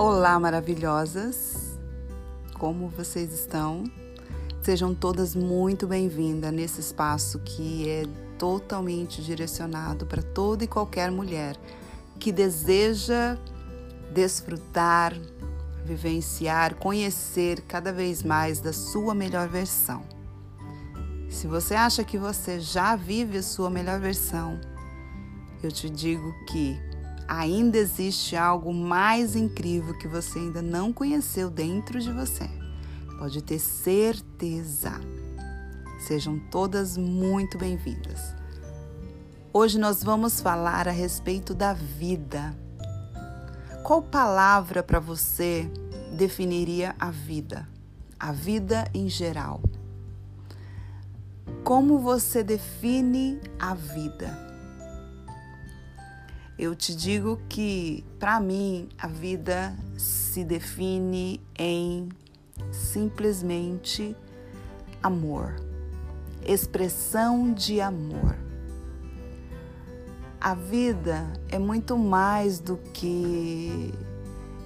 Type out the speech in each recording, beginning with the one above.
Olá, maravilhosas! Como vocês estão? Sejam todas muito bem-vindas nesse espaço que é totalmente direcionado para toda e qualquer mulher que deseja desfrutar, vivenciar, conhecer cada vez mais da sua melhor versão. Se você acha que você já vive a sua melhor versão, eu te digo que ainda existe algo mais incrível que você ainda não conheceu dentro de você. Pode ter certeza. Sejam todas muito bem-vindas. Hoje nós vamos falar a respeito da vida. Qual palavra para você definiria a vida? A vida em geral. Como você define a vida? Eu te digo que, para mim, a vida se define em simplesmente amor, expressão de amor. A vida é muito mais do que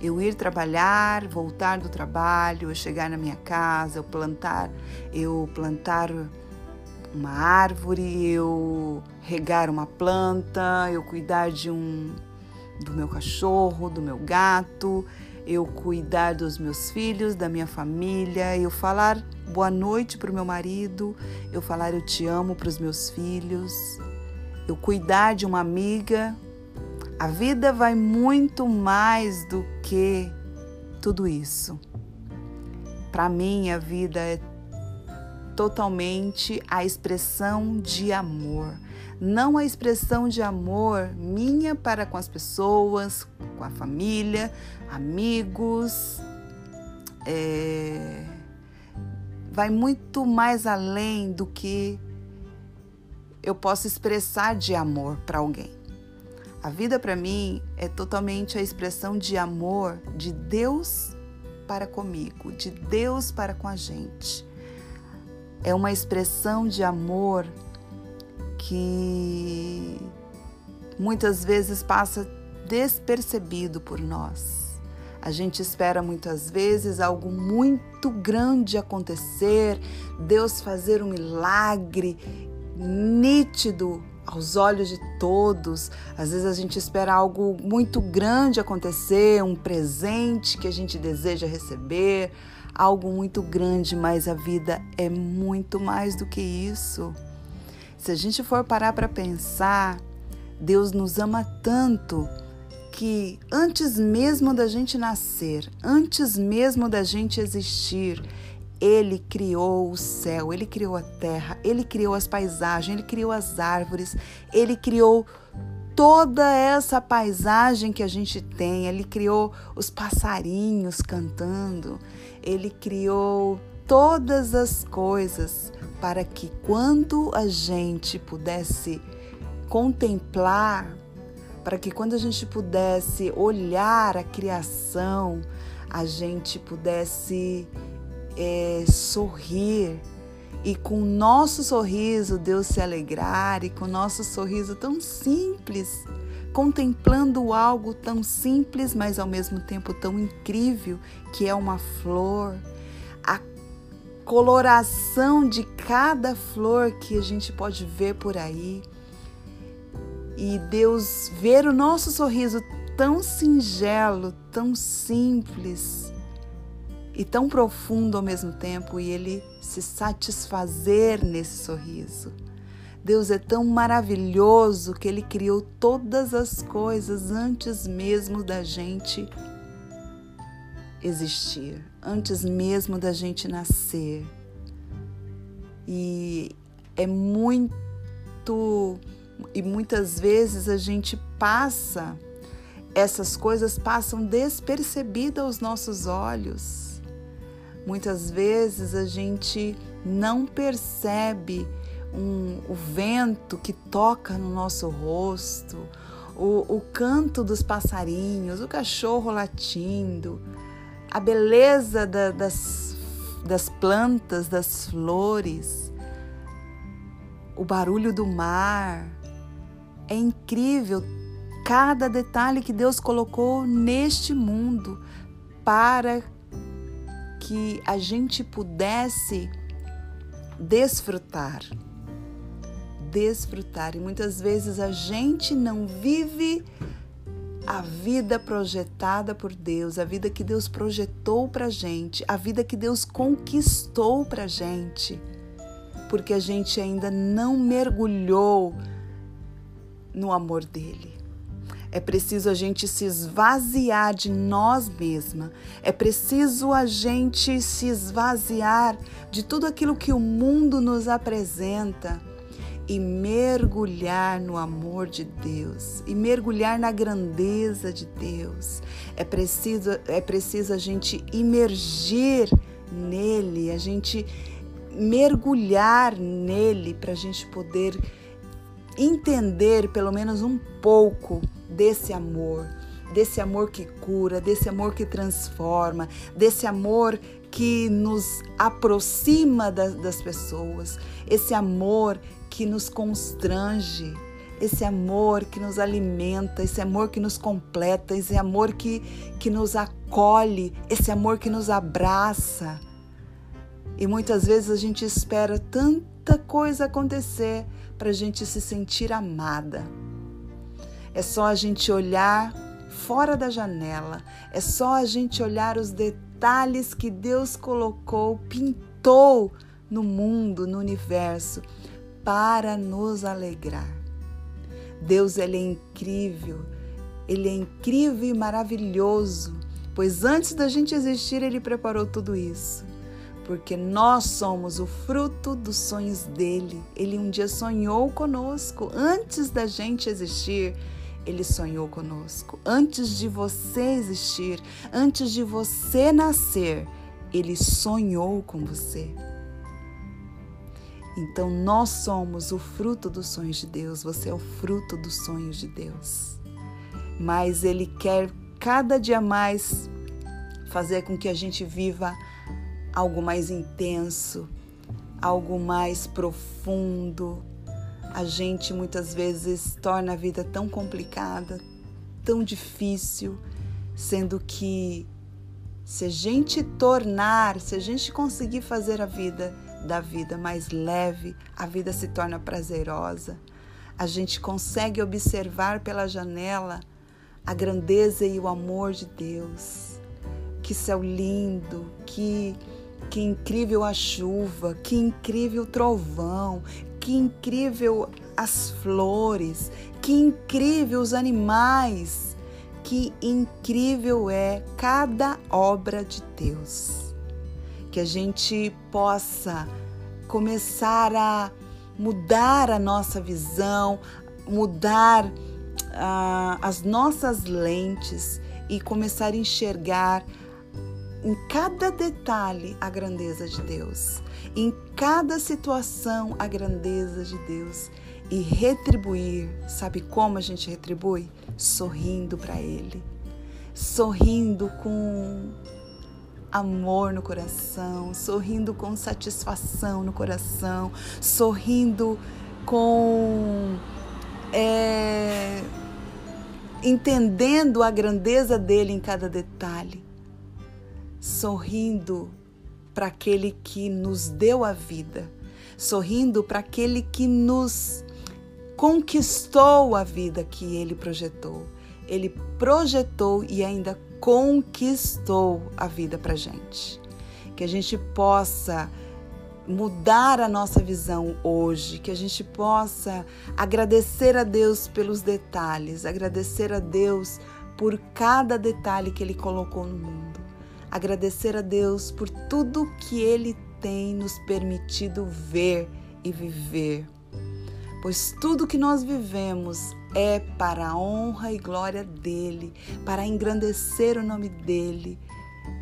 eu ir trabalhar, voltar do trabalho, eu chegar na minha casa, eu plantar, eu plantar uma árvore, eu regar uma planta, eu cuidar de um do meu cachorro, do meu gato, eu cuidar dos meus filhos, da minha família, eu falar boa noite para o meu marido, eu falar eu te amo para os meus filhos, eu cuidar de uma amiga. A vida vai muito mais do que tudo isso. Para mim, a vida é totalmente a expressão de amor. Não a expressão de amor minha para com as pessoas, com a família, amigos. É... Vai muito mais além do que eu posso expressar de amor para alguém. A vida para mim é totalmente a expressão de amor de Deus para comigo, de Deus para com a gente é uma expressão de amor que muitas vezes passa despercebido por nós. A gente espera muitas vezes algo muito grande acontecer, Deus fazer um milagre nítido aos olhos de todos. Às vezes a gente espera algo muito grande acontecer, um presente que a gente deseja receber, algo muito grande, mas a vida é muito mais do que isso. Se a gente for parar para pensar, Deus nos ama tanto que antes mesmo da gente nascer, antes mesmo da gente existir, ele criou o céu, ele criou a terra, ele criou as paisagens, ele criou as árvores, ele criou toda essa paisagem que a gente tem. Ele criou os passarinhos cantando, ele criou todas as coisas para que quando a gente pudesse contemplar, para que quando a gente pudesse olhar a criação, a gente pudesse é, sorrir e com o nosso sorriso Deus se alegrar e com o nosso sorriso tão simples, contemplando algo tão simples, mas ao mesmo tempo tão incrível, que é uma flor, a coloração de cada flor que a gente pode ver por aí. E Deus ver o nosso sorriso tão singelo, tão simples, e tão profundo ao mesmo tempo e ele se satisfazer nesse sorriso. Deus é tão maravilhoso que ele criou todas as coisas antes mesmo da gente existir, antes mesmo da gente nascer. E é muito e muitas vezes a gente passa essas coisas passam despercebidas aos nossos olhos Muitas vezes a gente não percebe um, o vento que toca no nosso rosto, o, o canto dos passarinhos, o cachorro latindo, a beleza da, das, das plantas, das flores, o barulho do mar. É incrível cada detalhe que Deus colocou neste mundo para que a gente pudesse desfrutar. Desfrutar. E muitas vezes a gente não vive a vida projetada por Deus, a vida que Deus projetou para gente, a vida que Deus conquistou para gente, porque a gente ainda não mergulhou no amor dele. É preciso a gente se esvaziar de nós mesma. É preciso a gente se esvaziar de tudo aquilo que o mundo nos apresenta e mergulhar no amor de Deus e mergulhar na grandeza de Deus. É preciso, é preciso a gente imergir nele, a gente mergulhar nele para a gente poder entender pelo menos um pouco desse amor, desse amor que cura, desse amor que transforma, desse amor que nos aproxima das, das pessoas, esse amor que nos constrange, esse amor que nos alimenta, esse amor que nos completa, esse amor que, que nos acolhe, esse amor que nos abraça. E muitas vezes a gente espera tanta coisa acontecer para a gente se sentir amada. É só a gente olhar fora da janela, é só a gente olhar os detalhes que Deus colocou, pintou no mundo, no universo para nos alegrar. Deus ele é incrível, ele é incrível e maravilhoso, pois antes da gente existir ele preparou tudo isso. Porque nós somos o fruto dos sonhos dele. Ele um dia sonhou conosco antes da gente existir. Ele sonhou conosco. Antes de você existir, antes de você nascer, ele sonhou com você. Então nós somos o fruto dos sonhos de Deus, você é o fruto dos sonhos de Deus. Mas Ele quer cada dia mais fazer com que a gente viva algo mais intenso, algo mais profundo. A gente muitas vezes torna a vida tão complicada, tão difícil, sendo que se a gente tornar, se a gente conseguir fazer a vida da vida mais leve, a vida se torna prazerosa. A gente consegue observar pela janela a grandeza e o amor de Deus. Que céu lindo, que que incrível a chuva, que incrível o trovão, que incrível as flores, que incrível os animais, que incrível é cada obra de Deus. Que a gente possa começar a mudar a nossa visão, mudar uh, as nossas lentes e começar a enxergar em cada detalhe a grandeza de Deus, em cada situação a grandeza de Deus e retribuir. Sabe como a gente retribui? Sorrindo para Ele, sorrindo com amor no coração, sorrindo com satisfação no coração, sorrindo com. É, entendendo a grandeza dele em cada detalhe, sorrindo para aquele que nos deu a vida, sorrindo para aquele que nos conquistou a vida que ele projetou. Ele projetou e ainda conquistou a vida para gente. Que a gente possa mudar a nossa visão hoje, que a gente possa agradecer a Deus pelos detalhes, agradecer a Deus por cada detalhe que Ele colocou no mundo, agradecer a Deus por tudo que Ele tem nos permitido ver e viver pois tudo que nós vivemos é para a honra e glória dele, para engrandecer o nome dele.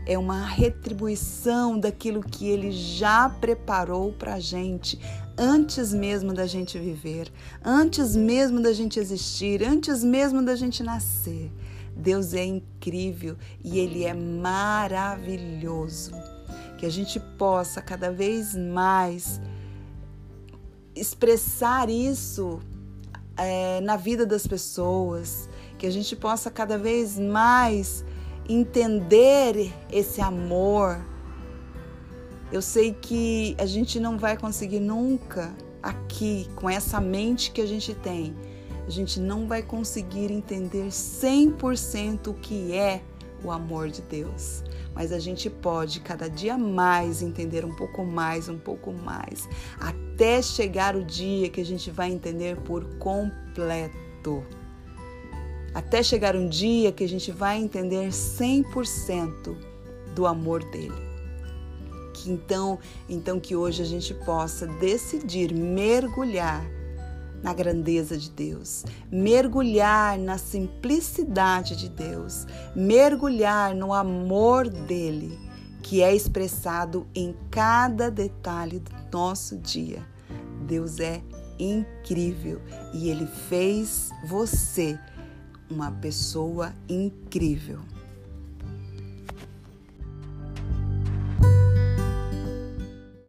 É uma retribuição daquilo que ele já preparou para a gente antes mesmo da gente viver, antes mesmo da gente existir, antes mesmo da gente nascer. Deus é incrível e Ele é maravilhoso. Que a gente possa cada vez mais expressar isso é, na vida das pessoas, que a gente possa cada vez mais entender esse amor. Eu sei que a gente não vai conseguir nunca aqui, com essa mente que a gente tem, a gente não vai conseguir entender 100% o que é o amor de Deus. Mas a gente pode cada dia mais entender um pouco mais, um pouco mais, até chegar o dia que a gente vai entender por completo. Até chegar um dia que a gente vai entender 100% do amor dele. Que então, então que hoje a gente possa decidir mergulhar na grandeza de Deus, mergulhar na simplicidade de Deus, mergulhar no amor dele, que é expressado em cada detalhe do nosso dia. Deus é incrível e ele fez você uma pessoa incrível.